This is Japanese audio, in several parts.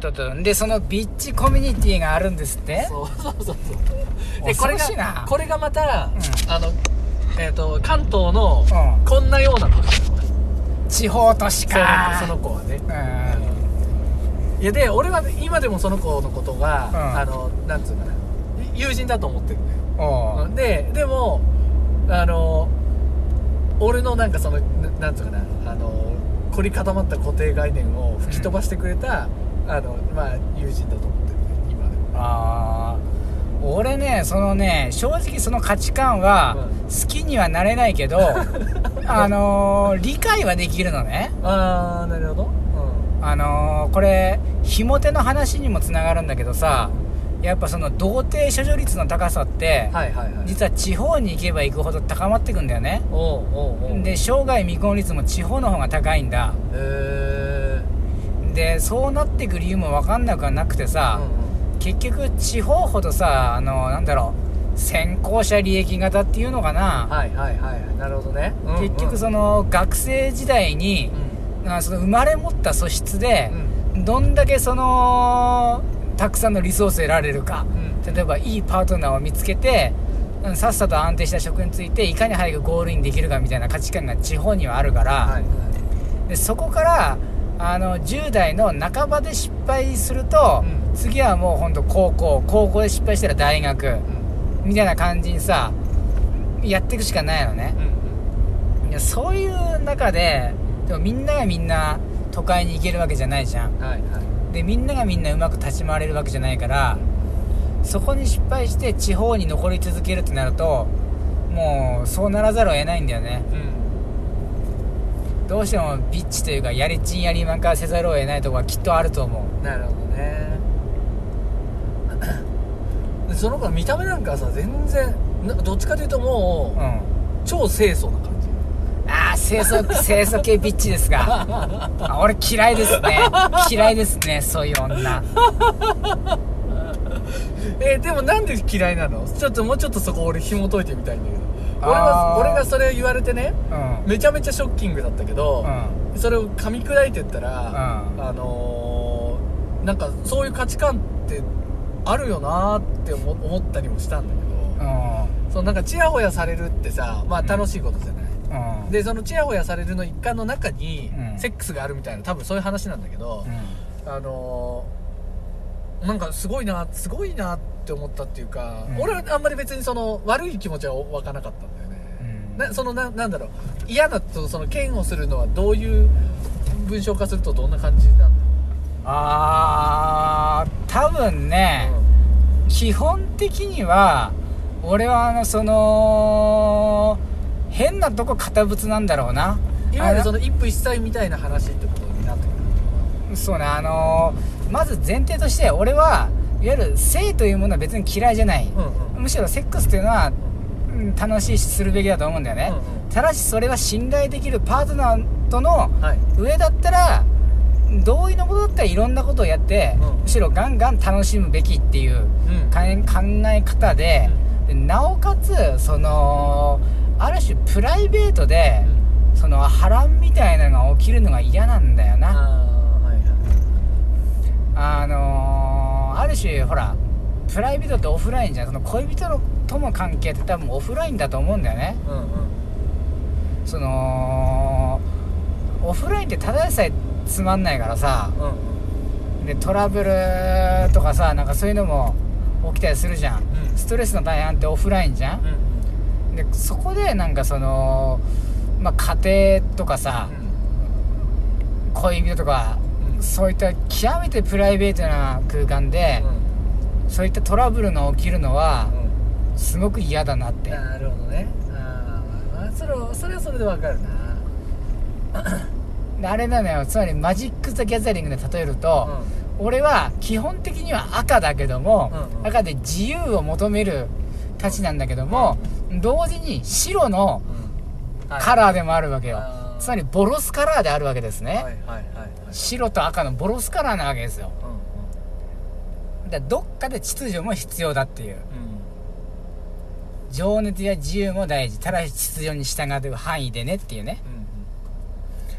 とっとでそのビッチコミュニティがあるんですってそうそうそうそうでこれがこれがまた、うんあのえっ、と関東のこんなようなとこ地方都市そうかその子はねうんいやで俺は今でもその子のことが、うんあのなんつうかな友人だと思ってるんだよででもあの俺のなんかそのななんつうかなあの凝り固まった固定概念を吹き飛ばしてくれた、あのまあ友人だと思ってるね今でも。あー。俺ねそのね正直その価値観はうん。好きにはなれないけど あのー理解はできるのね。ああなるほど。あのーこれひも手の話にもつながるんだけどさやっぱその童貞処女率の高さって、はいはいはい。実は地方に行けば行くほど高まってくんだよね。おうおうおう。で生涯未婚率も地方の方が高いんだ。へでそうなってく理由も分かんなくはなくてえさ、結局地方ほどさあのなんだろう先行者利益型っていうのかな、はいはいはいなるほどね、うんうん。結局その学生時代にう、あその生まれ持った素質でん、どんだけそのたくさんのリソースを得られるか。うん。例えばいいパートナーを見つけてうんさっさと安定した職についていかに早くゴールインできるかみたいな価値観が地方にはあるから、はい。でそこからあの10代の半ばで失敗すると、うん。次はもう本当高校高校で失敗したら大学うん。みたいな感じにさやっていくしかないのね。うんうん。いやそういう中ででもみんながみんな都会に行けるわけじゃないじゃん。はいはい。でみんながみんなうまく立ち回れるわけじゃないからそこに失敗して地方に残り続けるってなるともうそうならざるを得ないんだよね。うんどうしてもビッチというかやりちんやりまんかせざるを得ないとこはきっとあると思う。なるほどね。で その子の見た目なんかさ全然などっちかというともう、うん。超清楚な感じ。ああ清楚清楚系ビッチですか。あ俺嫌いですね。嫌いですねそういう女 えーでもなんで嫌いなの？ちょっともうちょっとそこ俺紐解いてみたいんだけど。俺あはー。俺がそれ言われてねうん。めちゃめちゃショッキングだったけど、うそれを噛み砕いてったら、うん。あのーなんかそういう価値観ってあるよなーって思思ったりもしたんだけど、ん。そのなんかチヤホヤされるってさまあ楽しいことじゃない、うん。でそのチヤホヤされるの一環の中に、うん。セックスがあるみたいな多分そういう話なんだけど、うん。あのーなんかすごいなすごいなって思ったっていうか、うん。俺はあんまり別にその悪い気持ちは湧かなかったんだよね、うん。なそのななんだろう。嫌だとその嫌悪するのはどういう文章化するとどんな感じなんだあー多分ね、基本的には俺はあのその変なとこ堅物なんだろうな。いわゆるそあの一夫一妻みたいな話ってことになってくるのそうねあのーまず前提として俺はいわゆる性というものは別に嫌いじゃない、うんうん。むしろセックスというのは、うん楽しいしするべきだと思うんだよね、うんうん。ただしそれは信頼できるパートナーとのはい。上だったら同意のことだったらいろんなことをやって、うん。むしろガンガン楽しむべきっていううん。考え方で,、でなおかつそのある種プライベートで、その波乱みたいなのが起きるのが嫌なんだよなあのーある種ほらプライベートってオフラインじゃん。その恋人のとの関係って多分オフラインだと思うんだよね。うんうん。そのオフラインってただでさえつまんないからさうんでトラブルとかさなんかそういうのも起きたりするじゃん、うん。ストレスの大半ってオフラインじゃん、うんでそこでなんかその、まあ、家庭とかさ恋人とか、うんそういった極めてプライベートな空間で、そういったトラブルが起きるのはうん。すごく嫌だなって。なるほどね。ああそれはそれはそれでわかるな。であれなのよ。つまりマジック・ザ・ギャザリングで例えると、俺は基本的には赤だけども、うんうん。赤で自由を求めるたちなんだけども、同時に白のカラーでもあるわけよ、つまりボロスカラーであるわけですね、はいはいはいはい白と赤のボロスカラーなわけですよ。うんうん。だからどっかで秩序も必要だっていう。うん。情熱や自由も大事。ただし秩序に従う範囲でねっていうね。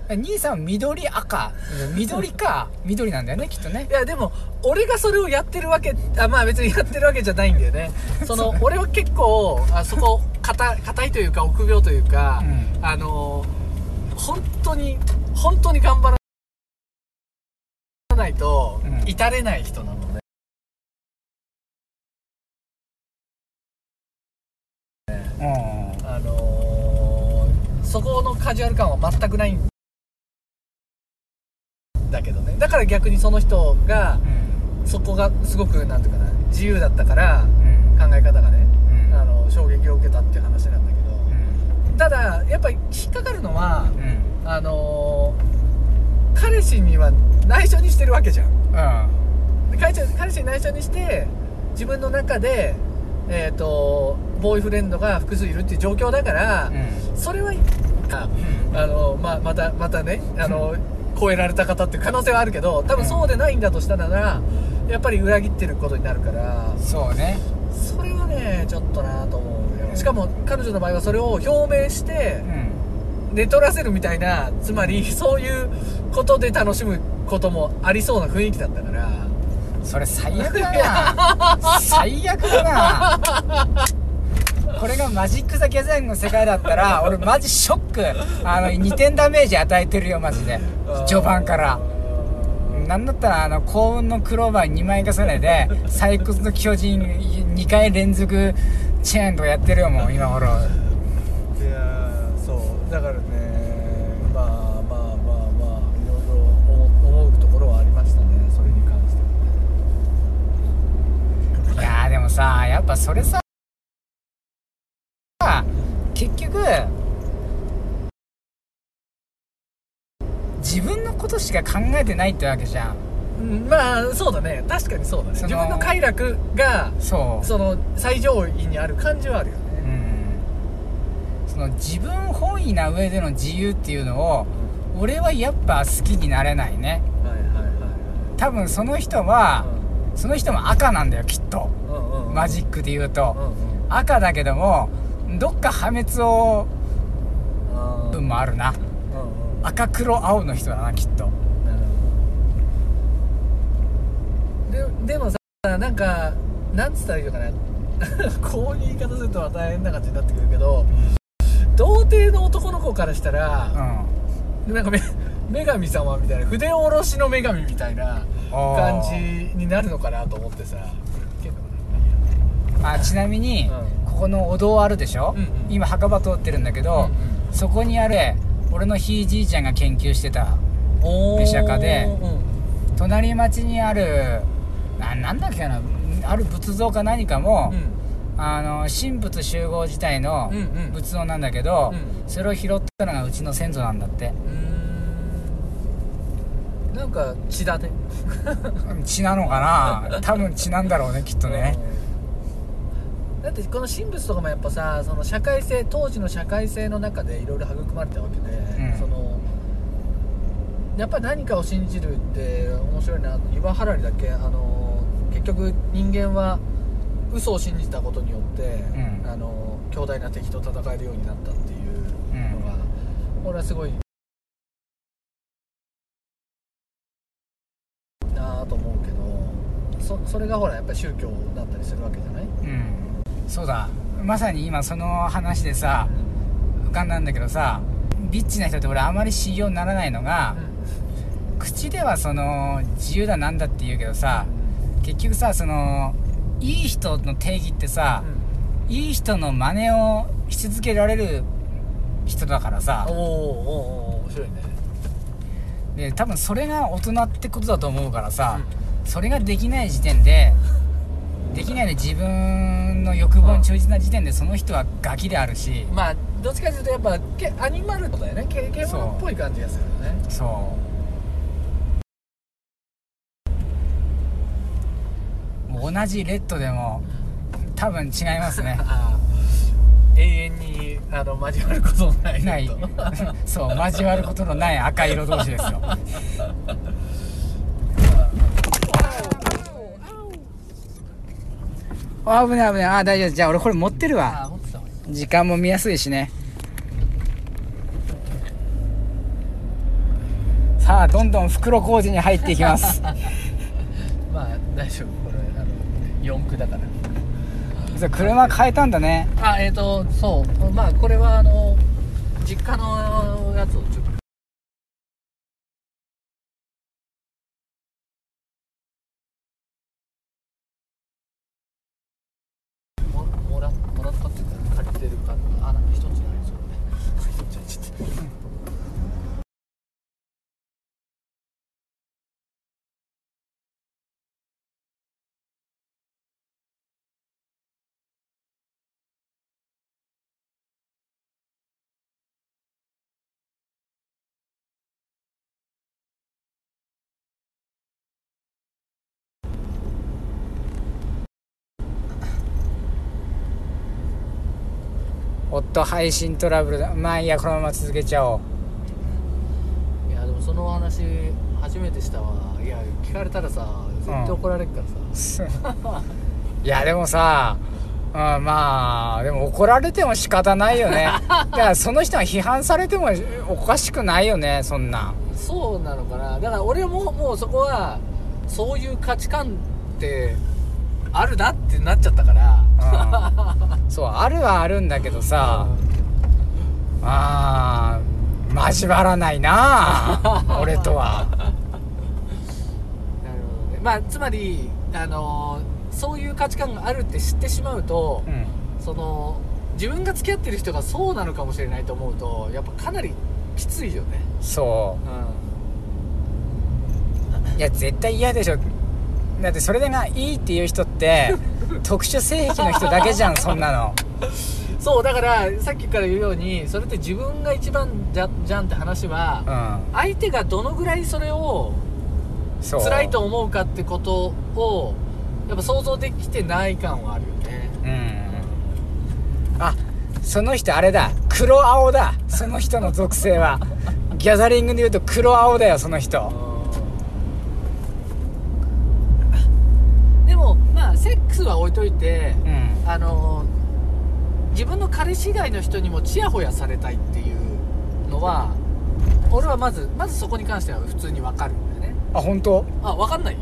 うんうん。兄さんは緑赤。緑か 緑なんだよねきっとね。いやでも俺がそれをやってるわけあまあ別にやってるわけじゃないんだよね。その俺は結構あそこ硬硬いというか臆病というか、うん。あの本当に本当に頑張らないとうん。至れない人なのね、うん。あのーそこのカジュアル感は全くないんだけどね。だから逆にその人がそこがすごくなんていうかな自由だったからうん。考え方がね、うん。あの衝撃を受けたっていう話なんだけど、うん。ただやっぱり引っかかるのはうん。あのー彼氏には内緒にしてるわけじゃん。うん。で彼氏彼氏に内緒にして自分の中でえっ、とボーイフレンドが複数いるっていう状況だから、うん。それはああの、まあ、またまたねあの、超えられた方っていう可能性はあるけど多分そうでないんだとしたならやっぱり裏切ってることになるから。そうね。それはねちょっとなと思うよ。しかも彼女の場合はそれを表明してうん寝取らせるみたいなつまり そういうことで楽しむこともありそうな雰囲気だったから。それ最悪だな。最悪だな。これがマジック・ザ・ギャザリングの世界だったら俺マジショック。あの2点ダメージ与えてるよマジで。序盤から。なんだったらあの幸運のクローバー2枚重ねで採掘の巨人2回連続チェーンとかやってるよもう今頃だからねまあまあまあまあいろいろ思うところはありましたねそれに関してはねいやでもさやっぱそれさ結局自分のことしか考えてないってわけじゃんまあそうだね確かにそうだね自分の快楽がその最上位にある感じはあるよね、その自分本位な上での自由っていうのを俺はやっぱ好きになれないね。はいはいはい多分その人はその人も赤なんだよきっと。うんうんうん。マジックで言うと。うんうん。赤だけどもどっか破滅を分もあるな。うんうん。赤黒青の人だなきっと。ででもさなんかなんつったらいいのかな。こういう言い方すると大変な感じになってくるけど童貞の男の子からしたうら、んなんかめ女神様みたいな筆下ろしの女神みたいな感じになるのかなと思ってさ。あちなみに、うん。ここのお堂あるでしょ、うんうん。今墓場通ってるんだけど、うんうん。そこにある俺のひいじいちゃんが研究してたおシャカでうん隣町にあるななんだっけなある仏像か何かも、あの神仏集合自体のうんうん。仏像なんだけど、うん。それを拾ったのがうちの先祖なんだって。うーん。なんか血だね 血なのかな？多分血なんだろうねきっとね。だってこの神仏とかもやっぱさその社会性当時の社会性の中でいろいろ育まれたわけで、うん。そのやっぱり何かを信じるって面白いな岩原りだっけ？あの結局人間は嘘を信じたことによって、うん。あの強大な敵と戦えるようになったっていうのが、俺はすごいなあと思うけどそそれがほらやっぱり宗教だったりするわけじゃない？うん。そうだ。まさに今その話でさ浮かんだんだけどさビッチな人って俺あまり信用にならないのが、口ではその自由だなんだって言うけどさ結局さそのいい人の定義ってさ、いい人の真似をし続けられる人だからさ。おーおー面白いね。で多分それが大人ってことだと思うからさ、それができない時点で できないで自分の欲望に忠実な時点でその人はガキであるし。まあどっちかというとやっぱけアニマルだよね。け獣っぽい感じがするよね。そうもう同じレッドでも多分違いますね。永遠にあの交わることのないない。と。そう交わることのない赤色同士ですよ。あ危ない危ない。あ大丈夫じゃあ俺これ持ってるわ。時間も見やすいしね。さあどんどん袋小路に入っていきます。まあ大丈夫これあの四駆だから。そう車変えたんだね。あえっ、ーとそう。まあこれはあの実家のやつをちょっとももらもらったっていうか借りてるからあなんか一つじゃないですよね一つじゃちょっと夫配信トラブルだ。まあいいやこのまま続けちゃおう。いやでもそのお話初めてしたわ。いや聞かれたらさ絶対怒られるからさ、いやでもさ、うん、まあでも怒られても仕方ないよね。だからその人が批判されてもおかしくないよねそんな。そうなのかな。だから俺ももうそこはそういう価値観ってあるなってなっちゃったからうんそうあるはあるんだけどさあー交わらないな俺とは。なるほどね。まあつまりあのそういう価値観があるって知ってしまうと、うん。その自分が付き合ってる人がそうなのかもしれないと思うとやっぱかなりきついよね。そう。ういや絶対嫌でしょだってそれでがいいっていう人って 特殊性癖の人だけじゃんそんなの。んそうだからさっきから言うようにそれって自分が一番じゃじゃんって話は、うん。相手がどのぐらいそれを辛いと思うかってことをやっぱ想像できてない感はあるよね。うん。あその人あれだ。黒青だ。その人の属性は。ギャザリングで言うと黒青だよその人でもまあセックスは置いといてうん。あの自分の彼氏以外の人にもチヤホヤされたいっていうのは俺はまずまずそこに関しては普通に分かるんだよね。あ本当？あ分かんない？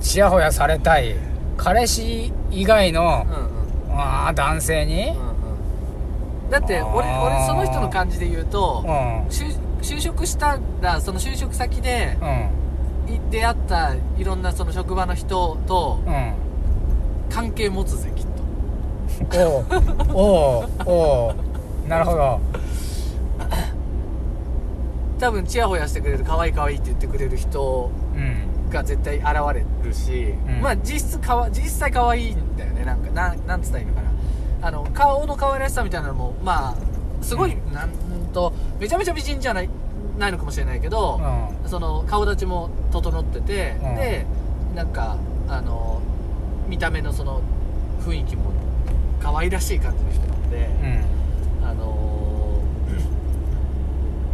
ちやほやされたい。彼氏以外のうんうん。あー男性に？うんうん。だって俺あー。俺その人の感じで言うとうん。就就職したらその就職先でうん。い出会ったいろんなその職場の人とうん関係持つぜきっと。おう。おう。おう。なるほど。多分チヤホヤしてくれる可愛い可愛いって言ってくれる人うん。が絶対現れるし、うん。まあ実質かわ実際可愛いんだよね。なんかなんなんつったらいいのかな。あの顔の可愛らしさみたいなのもまあすごい、うなんとめちゃめちゃ美人じゃないないのかもしれないけど、その顔立ちも整ってて、うん。でなんかあの見た目のその雰囲気も可愛らしい感じの人なんで、うん。あの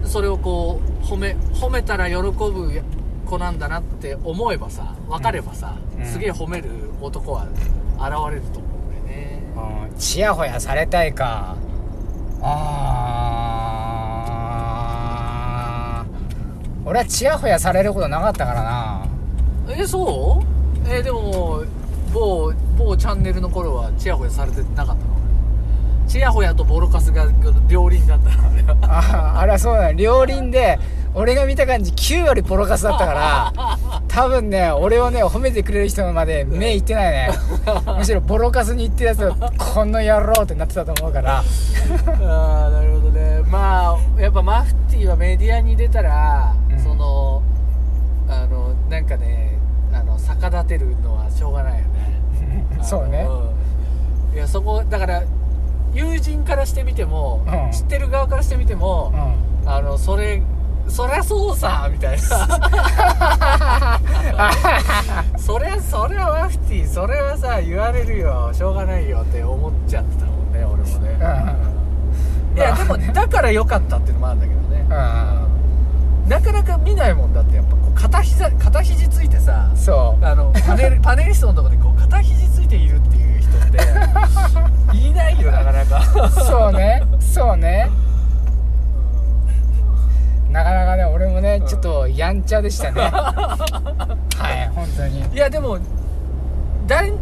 ー それをこう褒め褒めたら喜ぶ子なんだなって思えばさ分かればさ、うん。すげえ褒める男は現れると思うんだよね。うん。ちやほやされたいか。あ俺はちやほやされることなかったからな。えそう？えでも某某チャンネルの頃はチヤホヤされてなかったの？チヤホヤとボロカスが両輪だったの？あれはああれはそうだね両輪で俺が見た感じ9割ポロカスだったから多分ね俺をね褒めてくれる人まで目いってないね。むしろボロカスに言ってるやつはこの野郎ってなってたと思うから。ああなるほどね。まあやっぱマフティーはメディアに出たら、なんかねあの逆立てるのはしょうがないよね。そうね。うん。いやそこだから友人からしてみても、うん。知ってる側からしてみてもう、ん。あのそれそりゃそうさみたいな。そりゃそれはマフティーそれはさ言われるよ。しょうがないよって思っちゃってたもんね俺もね、いやでもだから良かったっていうのもあるんだけどね、なかなか見ないもんだってやっぱこう片膝片肘ついてさそう。あのパネル パネリストのとこでこう片肘ついているっていう人っていないよなかなか。そうねそうね。なかなかね俺やんちゃでしたね。はい本当に。いやでも誰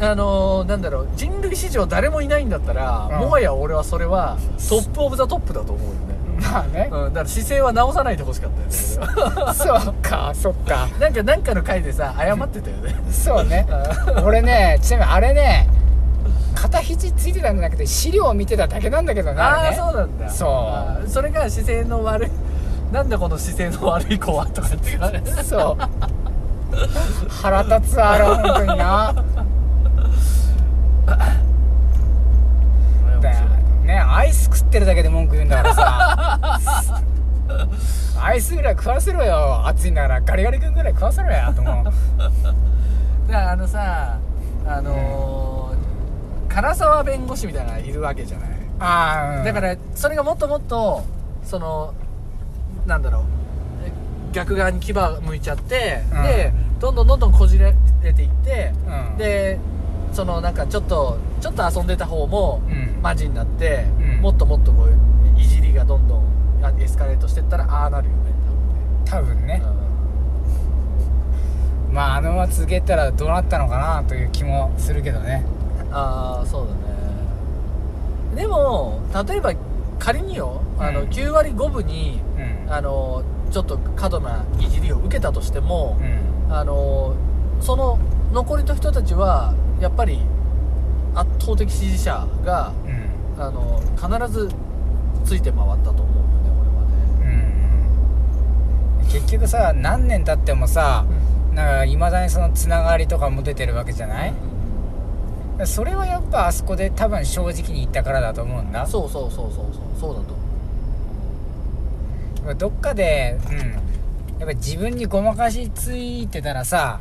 あのーなんだろう人類史上誰もいないんだったら、うん。もはや俺はそれは top of the top だと思うよね、まあね。うん、だから姿勢は直さないでほしかったよね。そうかそっか。なんかなんかの回でさ謝ってたよね。そうね。俺ねちなみにあれね肩肘ついてたんじゃなくて資料を見てただけなんだけどなあね。そうなんだ。そう。それが姿勢の悪いなんだこの姿勢の悪い子はとかって言われてそう。腹立つわあれ本当にな ねアイス食ってるだけで文句言うんだからさ。アイスぐらい食わせろよ。暑いんだからガリガリ君ぐらい食わせろやと思う。だからあのさあのー唐沢弁護士みたいなのがいるわけじゃない。ああ、うん、だからそれがもっともっとそのなんだろう。え逆側に牙向いちゃって、うん。でどんどんどんどんこじれていって、うん。でそのなんかちょっとちょっと遊んでた方もうん。マジになって、うん。もっともっとこういじりがどんどんあエスカレートしてったらああなるよね多分ね。多分ね、まああのまま続けたらどうなったのかなという気もするけどね。うんああそうだね。でも例えば仮によあのうん。9割5分にうん。あのちょっと過度ないじりを受けたとしても、うん。あのその残りの人たちはやっぱり圧倒的支持者がうん。あの必ずついて回ったと思うよねうん結局さ何年経ってもさ俺はねなんかいまだにそのつながりとかも出てるわけじゃない？それはやっぱあそこで多分正直に言ったからだと思うんだ。そうそうそうそうそうそうだと思どっかでうん。やっぱ自分にごまかしついてたらさ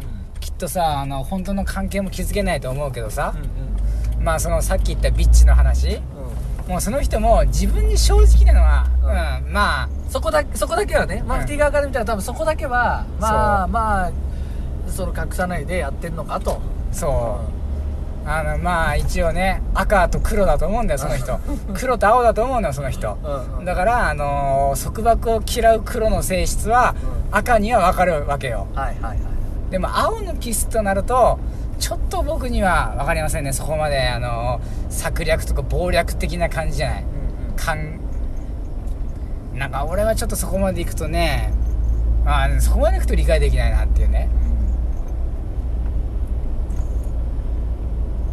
とさあの本当の関係も築けないと思うけどさうん、うん。まあそのさっき言ったビッチの話。うん。もうその人も自分に正直なのは、うん、まあそこだそこだけはねマフティー側から見たら多分そこだけはまあまあその隠さないでやってんのかと。そう、あのまあ一応ね赤と黒だと思うんだよその人。黒と青だと思うんだよその人。うんうん。だからあのー束縛を嫌う黒の性質はう赤には分かるわけよ。はいはいはいでも青のキスとなるとちょっと僕には分かりませんね。そこまであのー策略とか謀略的な感じじゃない。かんなんか俺はちょっとそこまで行くとねあーそこまで行くと理解できないなっていうね。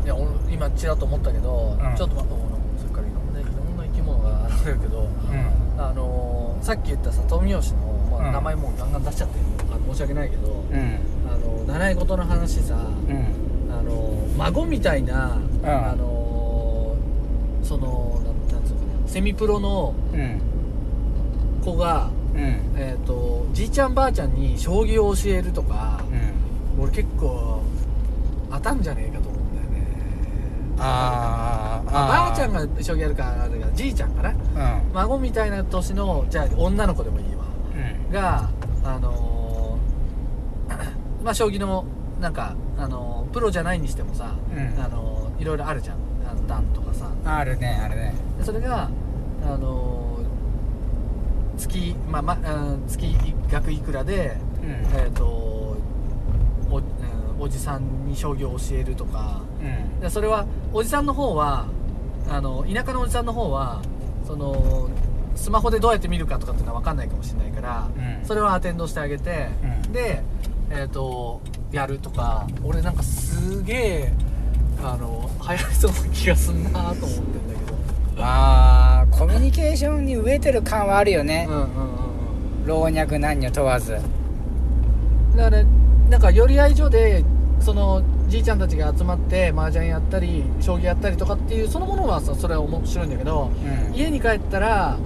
いや俺今ちらっと思ったけど、うん。ちょっと待ってそっからいろんないろんな生き物があるけど、うん。あのーさっき言ったさ富吉の、まあうん。名前もうガンガン出しちゃってるあの申し訳ないけど、うん。あの習い事の話さ、うん。あの孫みたいな、んあ。のそのなんつうのかなセミプロのうん子が、うん。えー、とじいちゃんばあちゃんに将棋を教えるとか、俺結構当たんじゃねえかと思うんだよね。あーまあばあちゃんがが将棋やるかあれがじいちゃんかな。うん。孫みたいな年のじゃあ女の子でもいいわ。うん。があのーまあ将棋のなんか、あのープロじゃないにしてもさ、うん。あのーいろいろあるじゃん。あの段とかさ。あるねあるね。でそれがあのー月まあまあ月額いくらでうん。えっ、とお,、うん、おじさんに将棋を教えるとか。うん。でそれはおじさんの方はあの田舎のおじさんの方はそのスマホでどうやって見るかとかっていうのは分かんないかもしれないから、うん。それはアテンドしてあげて、うん。でえっ、とやるとか俺なんかすげえあの流行りそうな気がすんなと思ってんだけど。まあコミュニケーションに飢えてる感はあるよね。うんうんうんうん。老若男女問わず。だからなんか寄り合い所でそのじいちゃんたちが集まって麻雀やったり将棋やったりとかっていうそのものはさそれは面白いんだけど、うん。家に帰ったら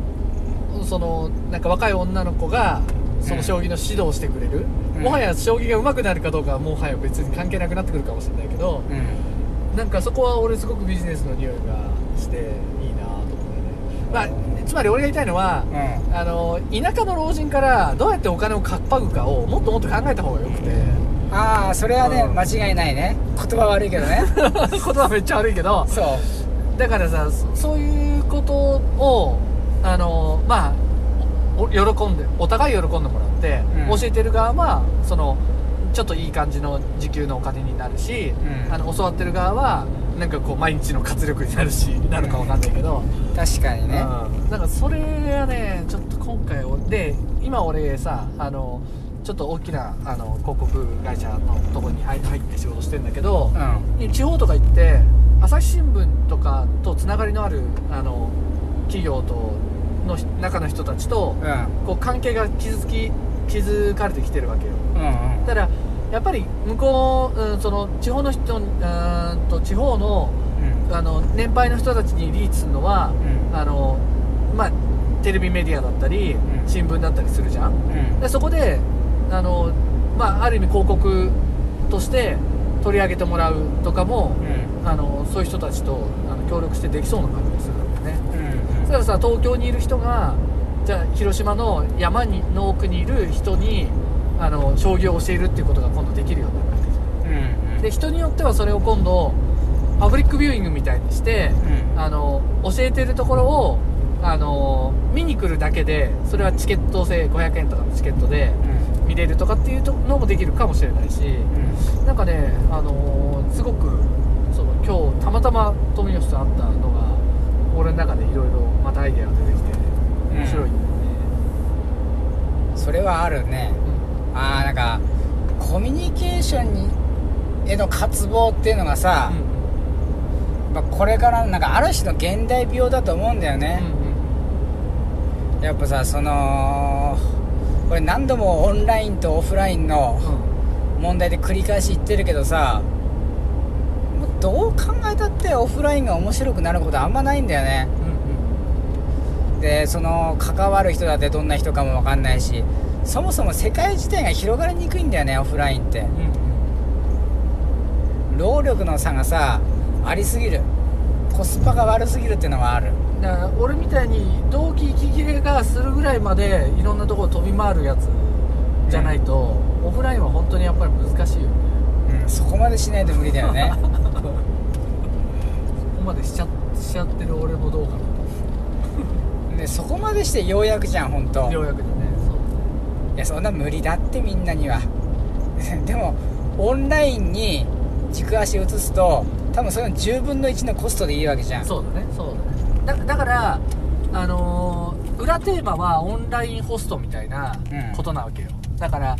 そのなんか若い女の子がその将棋の指導をしてくれる、うん。もはや将棋が上手くなるかどうかはもはや別に関係なくなってくるかもしれないけど、うんなんかそこは俺すごくビジネスの匂いがしていいなと思ってね。まあつまり俺が言いたいのは、うん。あの田舎の老人からどうやってお金をかっぱぐかをもっともっと考えた方がよくて。ああそれはねうん。間違いないね。言葉悪いけどね。言葉めっちゃ悪いけどそう。だからさそそういうことをあのまあ喜んでお互い喜んでもらって、うん。教えてる側はそのちょっといい感じの時給のお金になるし、うん。あの教わってる側はなんかこう毎日の活力になるしなるかわかんないけど、確かにね。うん。なんかそれがねちょっと今回おで今俺さあのちょっと大きなあの広告会社のとこに入入って仕事してんだけどう、ん。地方とか行って朝日新聞とかとつながりのあるあの企業とのひ中の人たちとうん。こう関係が築き築かれてきてるわけよ。うんうん。だからやっぱり向こう、うん、その地方の人うーんと地方のうん。あの年配の人たちにリーチするのは、うん。あのまあテレビメディアだったり、ん。新聞だったりするじゃん。うん。でそこであの、まあ、ある意味広告として取り上げてもらうとかも、うん。あのそういう人たちとあの協力してできそうな感じがすだよねうんそしたらさ東京にいる人がじゃあ広島の山にの奥にいる人にあの将棋を教えるっていうことが今度できるようになるわけじゃん。うんで人によってはそれを今度パブリックビューイングみたいにしてうん。あの教えてるところをあの見に来るだけでそれはチケット制500円とかのチケットで見れるとかっていうのもできるかもしれないしうん。なんかね、あのすごくその今日たまたま富吉と会ったのが俺の中でいろいろまたアイデアが出てきて面白い。それはあるね。ああなんかコミュニケーションにへの渇望っていうのがさ、まあ、これからなんかある種の現代病だと思うんだようんうん。ね、やっぱさそのこれ何度もオンラインとオフラインのうん。問題で繰り返し言ってるけどさもうどう考えたってオフラインが面白くなることあんまないんだよね。うんでその関わる人だってどんな人かも分かんないしそもそも世界自体が広がりにくいんだよねオフラインって。うんうん。労力の差がさありすぎる。コスパが悪すぎるっていうのはある。だから俺みたいに同期息切れがするぐらいまでいろんなところ飛び回るやつじゃないと、オフラインは本当にやっぱり難しいよね。うんそこまでしないと無理だよね。そ こまでしちゃしちゃってる俺もどうかなでそこまでしてようやくじゃん本当と。ようやくでね。そう。いやそんな無理だってみんなには。でもオンラインに軸足移すと多分その10分の1のコストでいいわけじゃん。そうだねそうだね。だだからあのー裏テーマはオンラインホストみたいなうんことなわけよ、だから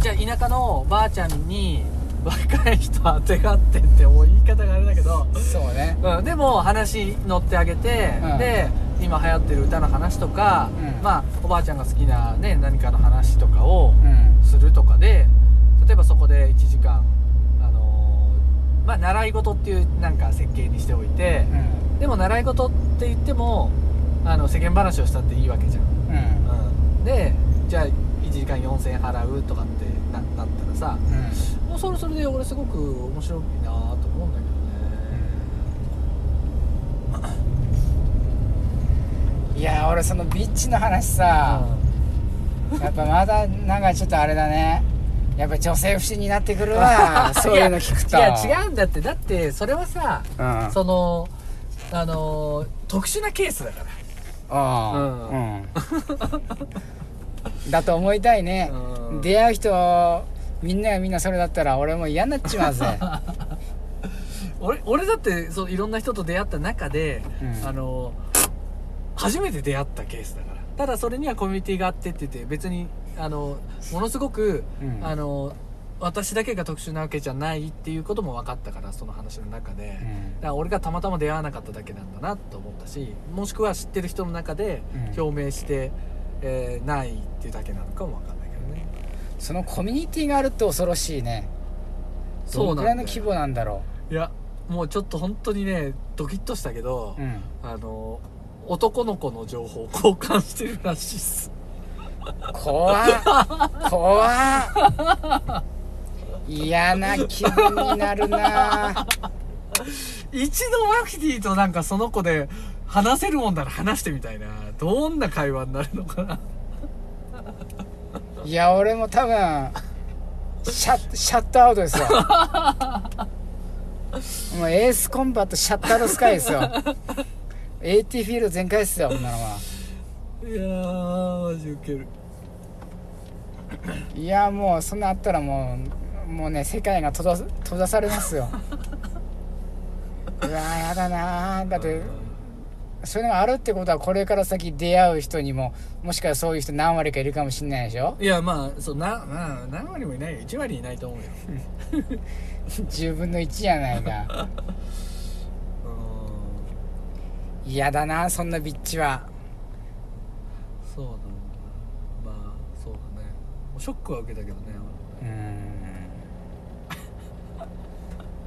じゃあ田舎のばあちゃんに若い人当てがってってもう言い方があれだけど、そうね。うん、でも話乗ってあげて、うん。で今流行ってる歌の話とか、うん。まあおばあちゃんが好きなね何かの話とかをうん。するとかで例えばそこで1時間あのーまあ習い事っていうなんか設計にしておいて、うん。でも習い事って言ってもあの世間話をしたっていいわけじゃん、うん。うん、でじゃあ1時間4000円払うとかってななったらさうん。もうそれそれで俺すごく面白いなと思うんだけどね。いや俺そのビッチの話さ、やっぱまだなんかちょっとあれだね。やっぱ女性不信になってくるわ。そういうの聞くと。いや違うんだってだってそれはさ、うん。そのあのー特殊なケースだから。うん。うん だと思いたいね。うん。出会う人みんながみんなそれだったら俺も嫌になっちまうぜ。俺俺だってそういろんな人と出会った中で、うん。あの初めて出会ったケースだから。ただそれにはコミュニティがあってって言って別にあのものすごく、うん。あの私だけが特殊なわけじゃないっていうことも分かったからその話の中で、うん。だから俺がたまたま出会わなかっただけなんだなと思ったしもしくは知ってる人の中でうん。表明して、えーないっていうだけなのかも分かんないけどね。そのコミュニティがあるって恐ろしいね。どのくらいの規模なんだろいやもうちょっと本当にねドキッとしたけど、う、うん、あの男の子の情報を交換してるらしいっす。怖っ。怖っ。嫌な気分になるな。一度マキティとなんかその子で話せるもんなら話してみたいな。どんな会話になるのかな。いや俺も多分シャッシャットアウトですよ。もうエースコンバットシャッタードスカイですよ。AT フィールド全開ですよこんなのはいやーマジウケる。いやもうそんなあったらもうもうね世界が閉ざ閉ざされますよ。うわやだなだってそういうのがあるってことはこれから先出会う人にももしかしたらそういう人何割かいるかもしれないでしょ？いやまあそうな、まあ、何割もいないよ。1割いないと思うよ。10分の1じゃないか。うん。嫌だなそんなビッチは。そうだな。まあそうだね。ショックは受けたけどねうー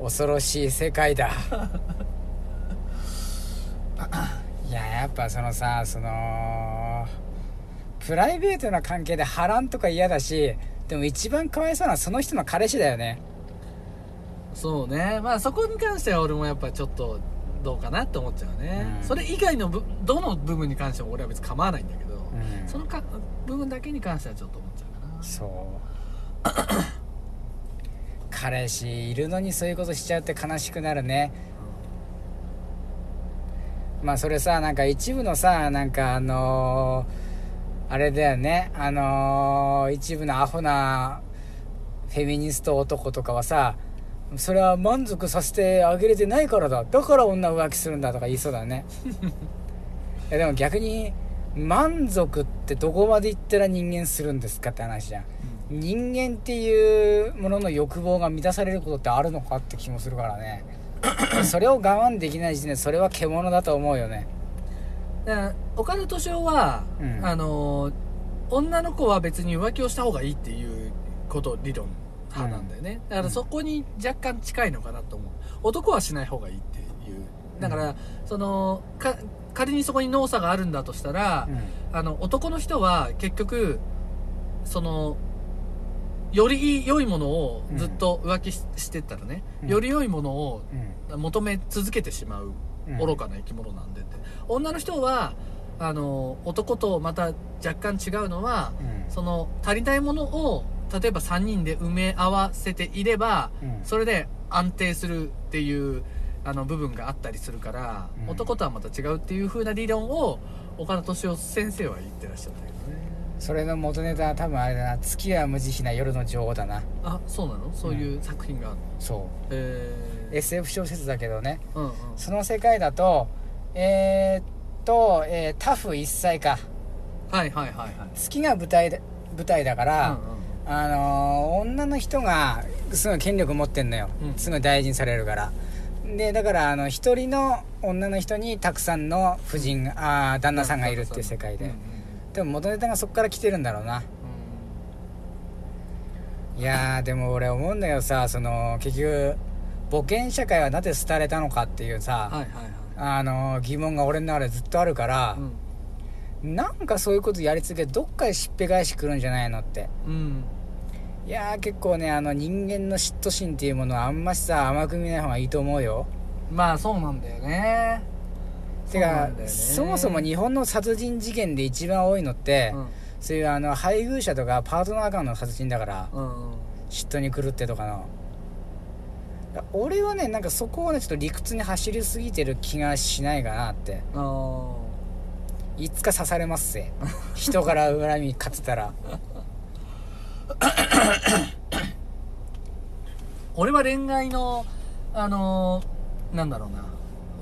ん。恐ろしい世界だ いややっぱそのさそのプライベートな関係で波乱とか嫌だしでも一番かわいそうなその人の彼氏だよね。そうね。まあそこに関しては俺もやっぱちょっとどうかなって思っちゃうね、うん。それ以外のぶどの部分に関しても俺は別に構わないんだけど、うん。そのか部分だけに関してはちょっと思っちゃうかな。そう。彼氏いるのにそういうことしちゃうって悲しくなるねまあそれさなんか一部のさなんかあのーあれだよね。あのー一部のアホなフェミニスト男とかはさそれは満足させてあげれてないからだ。だから女浮気するんだとか言いそうだね。いやでも逆に満足ってどこまでいったら人間するんですかって話じゃん。人間っていうものの欲望が満たされることってあるのかって気もするからねそれを我慢できない時点でそれは獣だと思うよね。だから岡田敏夫は、うん。あのー女の子は別に浮気をした方がいいっていうこと理論派なんだよね、だからそこに若干近いのかなと思う。男はしない方がいいっていう。だから、そのか仮にそこに農作があるんだとしたら、うん。あの男の人は結局そのより良いものをずっと浮気し,、してったらね、うん。より良いものをうん。求め続けてしまううん。愚かな生き物なんでって、女の人はあの男とまた若干違うのはうん。その足りないものを例えば3人で埋め合わせていればうん。それで安定するっていうあの部分があったりするから、うん。男とはまた違うっていう風な理論を岡田敏夫先生は言ってらっしゃったけどねそれの元ネタは多分あれだな。月は無慈悲な夜の女王だな。あそうなの？そういう作品が。あるの、そえう SF 小説だけどね。うんうん。その世界だとえー、っと、えータフ一歳か。はいはいはいはい。月が舞台で舞台だから、うんうん。あのー女の人がすごい権力持ってんのよ、うん。すごい大事にされるから。でだからあの一人の女の人にたくさんの夫人があー旦那さんがいるっていう世界で、うんうんでも元ネタがそこから来てるんだろうな。うん。いやーでも俺思うんだけどさその結局母権社会はなぜ廃れたのかっていうさ、はいはいはい。あのー疑問が俺の中でずっとあるから、なんかそういうことやり続けてどっかでしっぺ返し来るんじゃないのって。うん、うん。いやー結構ねあの人間の嫉妬心っていうものはあんましさ甘く見ない方がいいと思うよ。まあそうなんだよねてかそもそも日本の殺人事件で一番多いのって、うんそういうあの配偶者とかパートナー間の殺人だからうんうん。嫉妬に狂ってとかの。俺はねなんかそこをねちょっと理屈に走りすぎてる気がしないかなって。あいつか刺されますぜ。人から恨み勝ってたら。俺は恋愛のあのーなんだろうな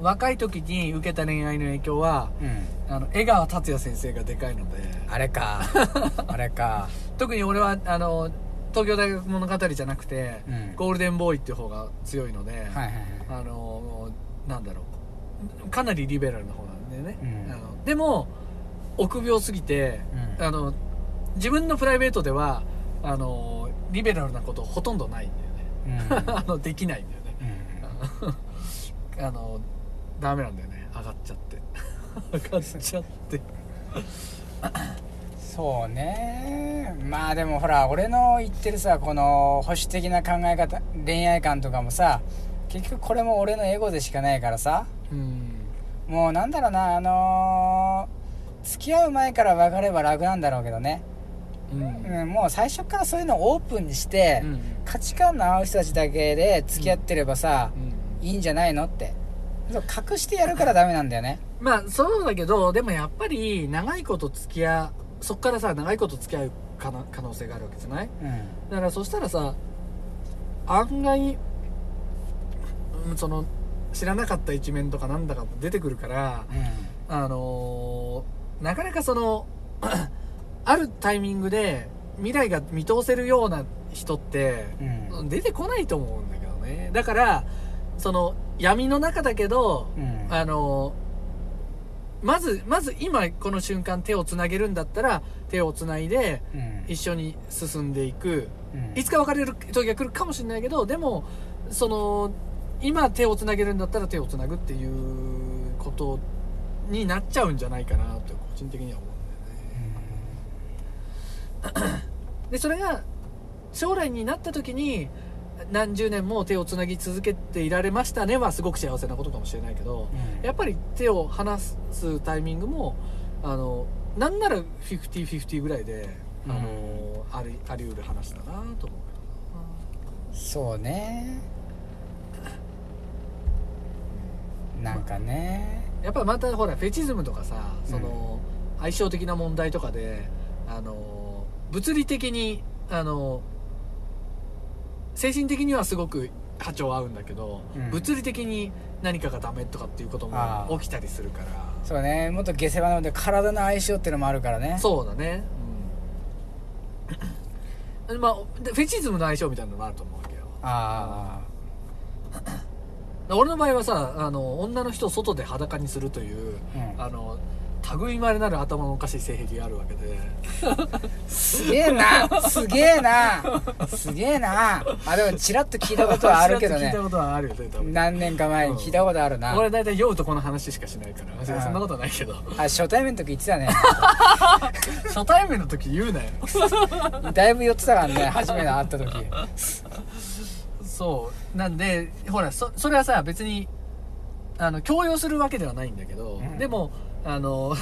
若い時に受けた恋愛の影響はうん。あの江川達也先生がでかいので。あれか。あれか。特に俺はあの東京大学物語じゃなくて、うん。ゴールデンボーイっていう方が強いので、はいはいはい。あのなんだろう。かなりリベラルな方なんでね、うん。あのでも臆病すぎて、うん。あの自分のプライベートではあのリベラルなことほとんどないんだよね、うん。あのできないんだよね。うん。あのダメなんだよね。上がっちゃって。上がっちゃって。そうね。まあでもほら俺の言ってるさこの保守的な考え方恋愛観とかもさ結局これも俺のエゴでしかないからさ。うん。もうなんだろうなあのー付き合う前から別れれば楽なんだろうけどね、うん。うん、もう最初からそういうのをオープンにして、うん。価値観の合う人たちだけで付き合ってればさ、うん。いいんじゃないのってそう隠してやるからダメなんだよね。まあそうだけどでもやっぱり長いこと付き合っそっからさ長いこと付き合う可能性があるわけじゃない？うん。だからそしたらさ案外うんその知らなかった一面とかなんだかも出てくるからあのーなかなかその あるタイミングで未来が見通せるような人ってうん。出てこないと思うんだけどね。だからその闇の中だけどうん。あのまずまず今この瞬間手をつなげるんだったら手をつないでうん。一緒に進んでいく。うん。いつか別れる時が来るかもしれないけどでもその今手をつなげるんだったら手をつなぐっていうことになっちゃうんじゃないかなと個人的には思うんだよね。でそれが将来になった時に何十年も手をつなぎ続けていられましたねはすごく幸せなことかもしれないけどうん。やっぱり手を離すタイミングもあのなんなら50-50ぐらいであの、ありあり得る話だなと思うけどそうね。なんかね。やっぱりまたほらフェチズムとかさその、相性的な問題とかであの物理的にあの精神的にはすごく波長合うんだけど、うん。物理的に何かがダメとかっていうこともああ。起きたりするから。そうね。もっと下世話なので体の相性っていうのもあるからね。そうだね。うん。まあでフェチズムの相性みたいなのもあると思うわけよ。あ。俺の場合はさあの女の人を外で裸にするという、うん。あの類まれなる頭のおかしい性癖があるわけで。あすげえな。すげえな。すげえな。あでもチラッと聞いたことはあるけどね。聞いたことはあるよね多分何年か前に聞いたことあるな、俺大体酔うとこの話しかしないから。そんなことはないけど。あ初対面の時言ってたね。初対面の時言うなよ。だいぶ酔ってたからね初めて会った時。そう。なんでほらそそれはさ別にあの強要するわけではないんだけど、うん。でもあの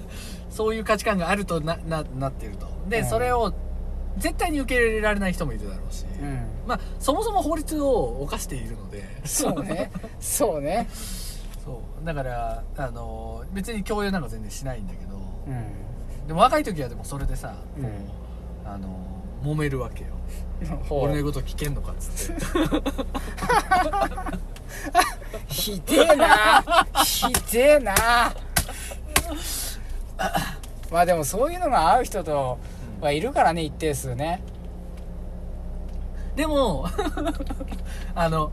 そういう価値観があるとなななっていると。で、うん。それを絶対に受け入れられない人もいるだろうし、うん。まあそもそも法律を犯しているので。そうね。そうね。そう。だからあの別に強要なんか全然しないんだけど、うん。でも若い時はでもそれでさ、うん。こうあの揉めるわけよ。俺の言うこと聞けんのかっつって。ひでえな。ひでえな まあでもそういうのが合う人とはいるからね一定数ね。でも あの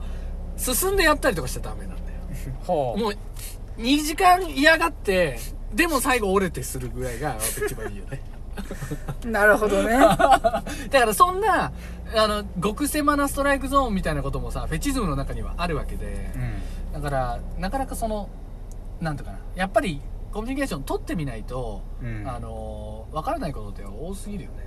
進んでやったりとかしちゃダメなんだよ。ほう。もう2時間嫌がってでも最後折れてするぐらいが一番いいよね。なるほどね。だからそんなあの極狭なストライクゾーンみたいなこともさフェチズムの中にはあるわけで。うん。だからなかなかそのなんとかな。やっぱりコミュニケーション取ってみないと、うん。あの分からないことって多すぎるよね。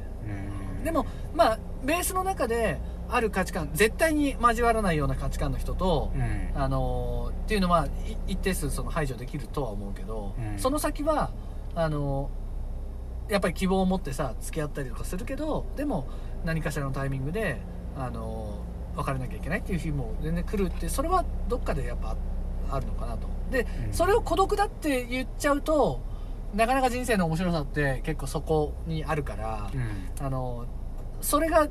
うん。でもまあベースの中である価値観絶対に交わらないような価値観の人と、うん。あのーっていうのはい一定数その排除できるとは思うけど、うん。その先はあのーやっぱり希望を持ってさ付き合ったりとかするけどでも何かしらのタイミングで、あのー別れなきゃいけないっていう日も全然来るってそれはどっかでやっぱあるのかなとで、うん。それを孤独だって言っちゃうとなかなか人生の面白さって結構そこにあるから、うん。あのそれが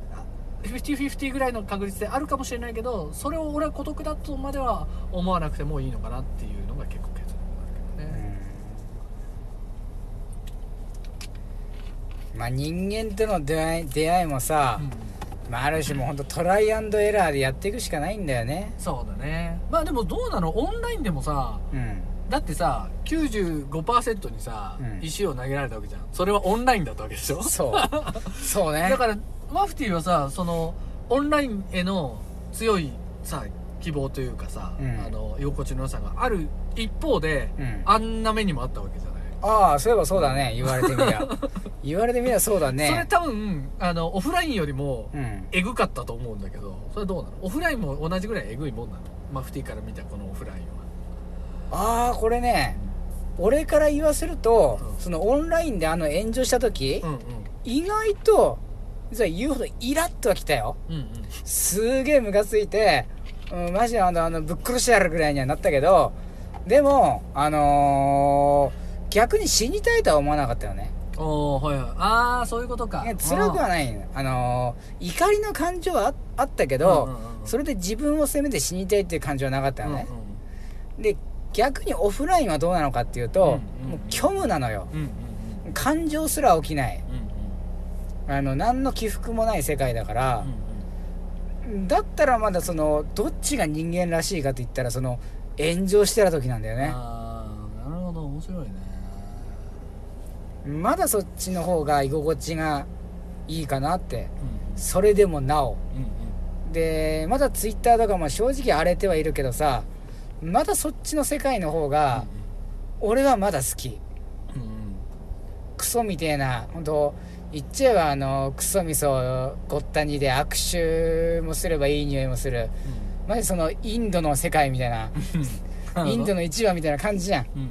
50-50ぐらいの確率であるかもしれないけどそれを俺は孤独だとまでは思わなくてもいいのかなっていうのが結構結論なんだけどね、まあ人間との出会い出会いもさ、うんまあ、ある種もう本当トライアンドエラーでやっていくしかないんだよね。そうだね。まあでもどうなの？オンラインでもさうん。だってさ95%にさ、うん。石を投げられたわけじゃん。それはオンラインだったわけでしょ？そう。そうね。だからマフティーはさそのオンラインへの強いさ希望というかさ、うん。あの居心地の良さがある一方で、うん。あんな目にもあったわけじゃない？ああそういえばそうだね。言われてみりゃ。言われてみりゃそうだそれね多分あのオフラインよりもうん。エグかったと思うんだけどそれどうなの？オフラインも同じぐらいエグいもんなの？マフティーから見たこのオフラインああこれね俺から言わせると、うん。そのオンラインであの炎上した時、はうん。意外と実は言うほどイラッとは来たよ。うんうんうん。すげえムカついて、うん、マジであのあのぶっ殺してやるぐらいにはなったけどでもあのー逆に死にたいとは思わなかったよね。おおはいはい。ああそういうことか。いや辛くはないのあのー怒りの感情はああったけど、うんうんうんうん。それで自分を責めて死にたいっていう感情はなかったうんのね、で逆にオフラインはどうなのかっていうと、うんうんもう虚無なのよ。うんうんうん。感情すら起きない。うんあの何の起伏もない世界だからだったらまだそのどっちが人間らしいかと言ったらその炎上してた時なんだよね。ああなるほど。面白いねまだそっちの方が居心地がいいかなって。うん。それでもなお。うんでまだツイッターとかも正直荒れてはいるけどさまだそっちの世界の方が俺はまだ好き。うんうん。クソみてえな本当言っちゃえばあのクソみそごったにで握手もすればいい匂いもする。マジそのインドの世界みたいな。うんインドの一話みたいな感じじゃん。うんう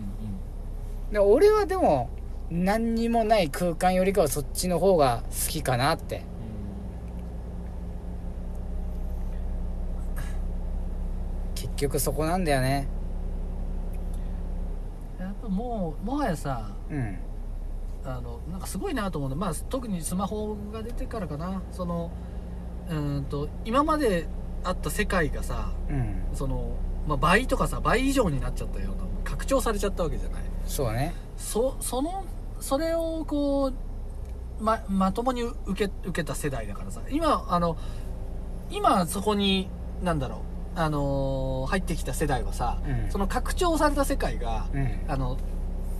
ん。で俺はでも何にもない空間よりかはそっちの方が好きかなって。結局そこなんだよね。やっぱもうもはやさうん。あのなんかすごいなと思うの。まあ特にスマホが出てからかな。そのうーんと今まであった世界がさうん。その、まあ、倍とかさ倍以上になっちゃったような拡張されちゃったわけじゃない。そうね。そそのそれをこうままともに受け受けた世代だからさ。今あの今そこになんだろうあのー入ってきた世代はさ、うん。その拡張された世界が、うん。あの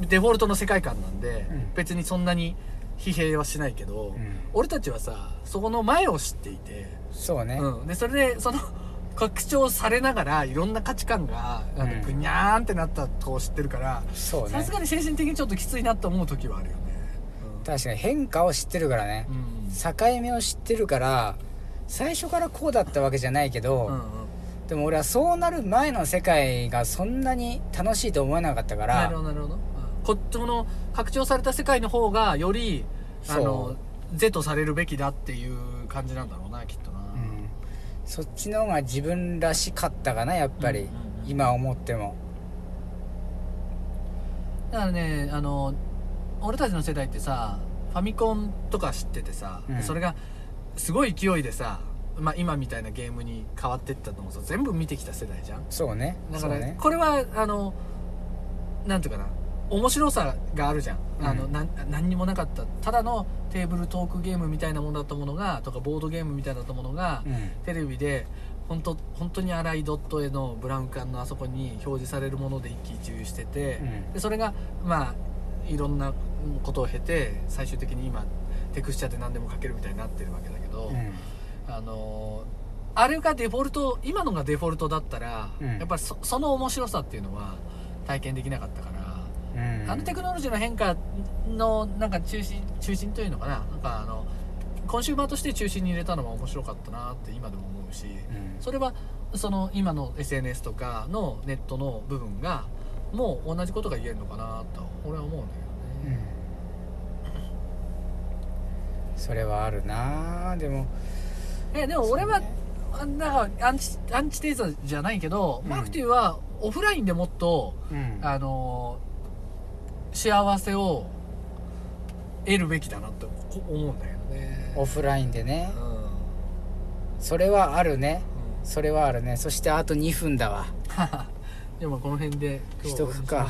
デフォルトの世界観なんで、うん。別にそんなに疲弊はしないけど、うん。俺たちはさそこの前を知っていて、そうね。うん、でそれでその拡張されながらいろんな価値観があのうん。ぐにゃーんってなったとを知ってるからそうね。さすがに精神的にちょっときついなって思う時はあるよね。確かに変化を知ってるからね。うん。境目を知ってるから最初からこうだったわけじゃないけど、うんうん。でも俺はそうなる前の世界がそんなに楽しいと思えなかったかならるほどなるほど、うん。こっちの拡張された世界の方がよりあその是とされるべきだっていう感じなんだろうそっちの方が自分らしかったかなやっぱり、うん。うんうん今思っても。だからねあの俺たちの世代ってさファミコンとか知っててさ、うん。それがすごい勢いでさ、まあ、今みたいなゲームに変わってったのをさ全部見てきた世代じゃん。そうね。だから、ね。これはあのなんていうかな面白さがあるじゃん,、あのうんなん何にもなかった。ただのテーブルトークゲームみたいなものだったものがとかボードゲームみたいだったものが、うん。テレビで本当本当に荒いドット絵のブラウン管のあそこに表示されるもので一喜一憂してて、うん。でそれがまあいろんなことを経て最終的に今テクスチャで何でも描けるみたいになってるわけだけど、うん。あのーあれがデフォルト今のがデフォルトだったら、うん。やっぱりそその面白さっていうのは体験できなかったから、うんあのテクノロジーの変化のなんか中心中心というのかな。なんかあのコンシューマーとして中心に入れたのは面白かったなって今でも思うし、うん。それはその今の SNS とかのネットの部分がもう同じことが言えるのかなと俺は思うんだけどね、それはあるな。でも。えでも俺はねあなんかアンチアンチテーザじゃないけど、うん。マフティーはオフラインでもっとうん。あの幸せを得るべきだなとこ思うんだけどね。オフラインでね。うん。うんそれはあるね。それはあるね。そしてあと2分だわ。でもこの辺で今日はしとくか？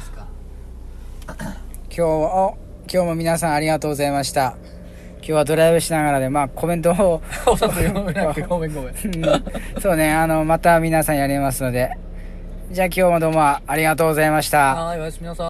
今日お今日も皆さんありがとうございました。今日はドライブしながらでまあコメントを。ごめんごめん。うん。そうねあのまた皆さんやりますので。じゃあ今日もどうもありがとうございました。はいおやすみなさい